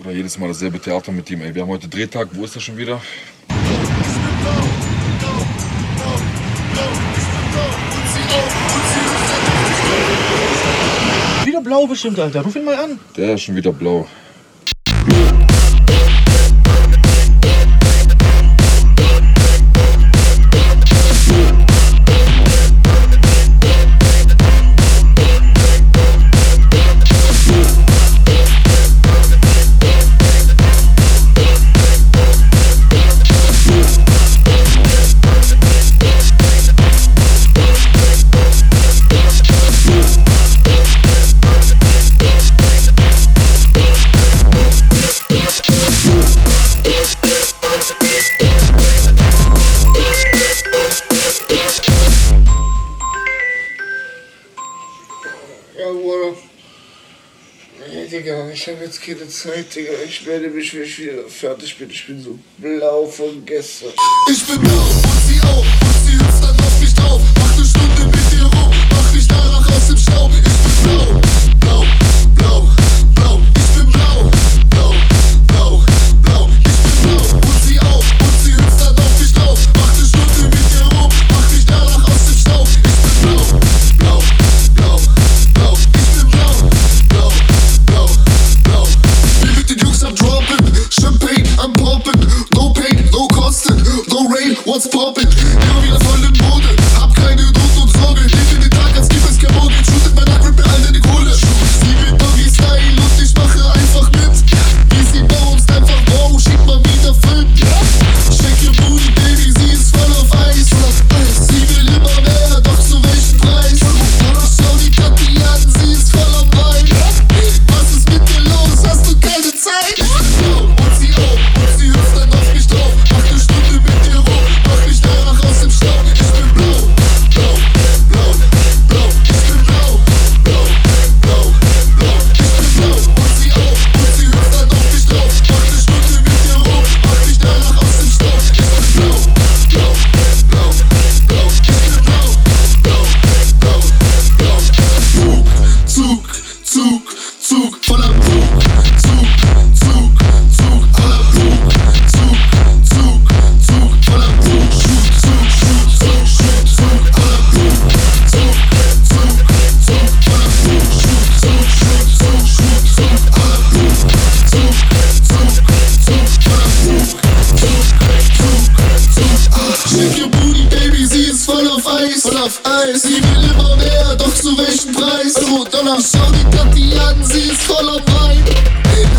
Oder jedes Mal dasselbe Theater mit ihm. Ey, wir haben heute Drehtag, wo ist er schon wieder? Wieder blau bestimmt, Alter. Ruf ihn mal an. Der ist schon wieder blau. Nee, Digga, ich habe jetzt keine Zeit, Digga. Ich werde mich, wenn ich wieder fertig bin. Ich bin so blau von gestern. Ich bin blau und sie auch. auf Eis. Sie will immer mehr, doch zu welchem Preis? Euro, Dollar, schau die Tati an, sie ist voller Wein.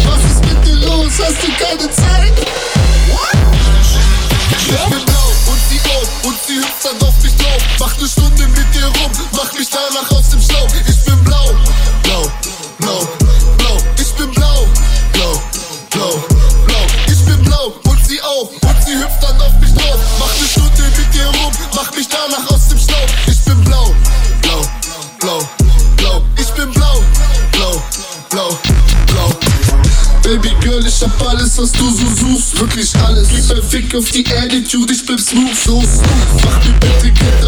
Was ist mit dir los? Hast du keine Zeit? What? Ich hab alles, was du so suchst, wirklich alles. Gib ein Fick auf die Attitude, ich bleib smooth. So smooth, mach mir bitte Geld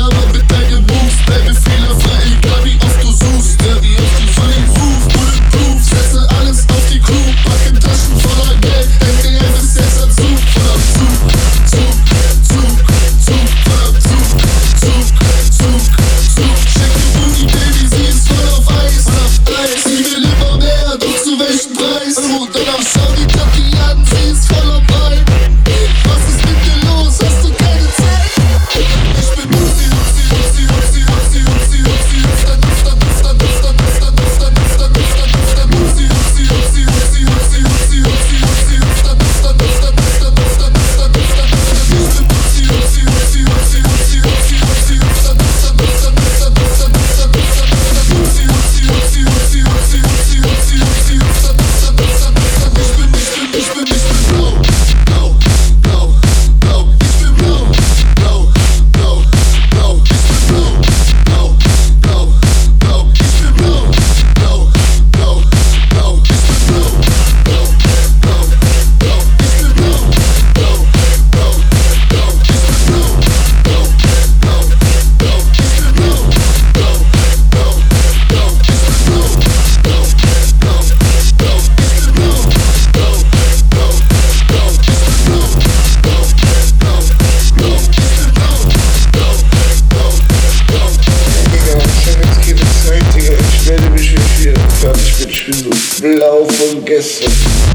blau von gestern.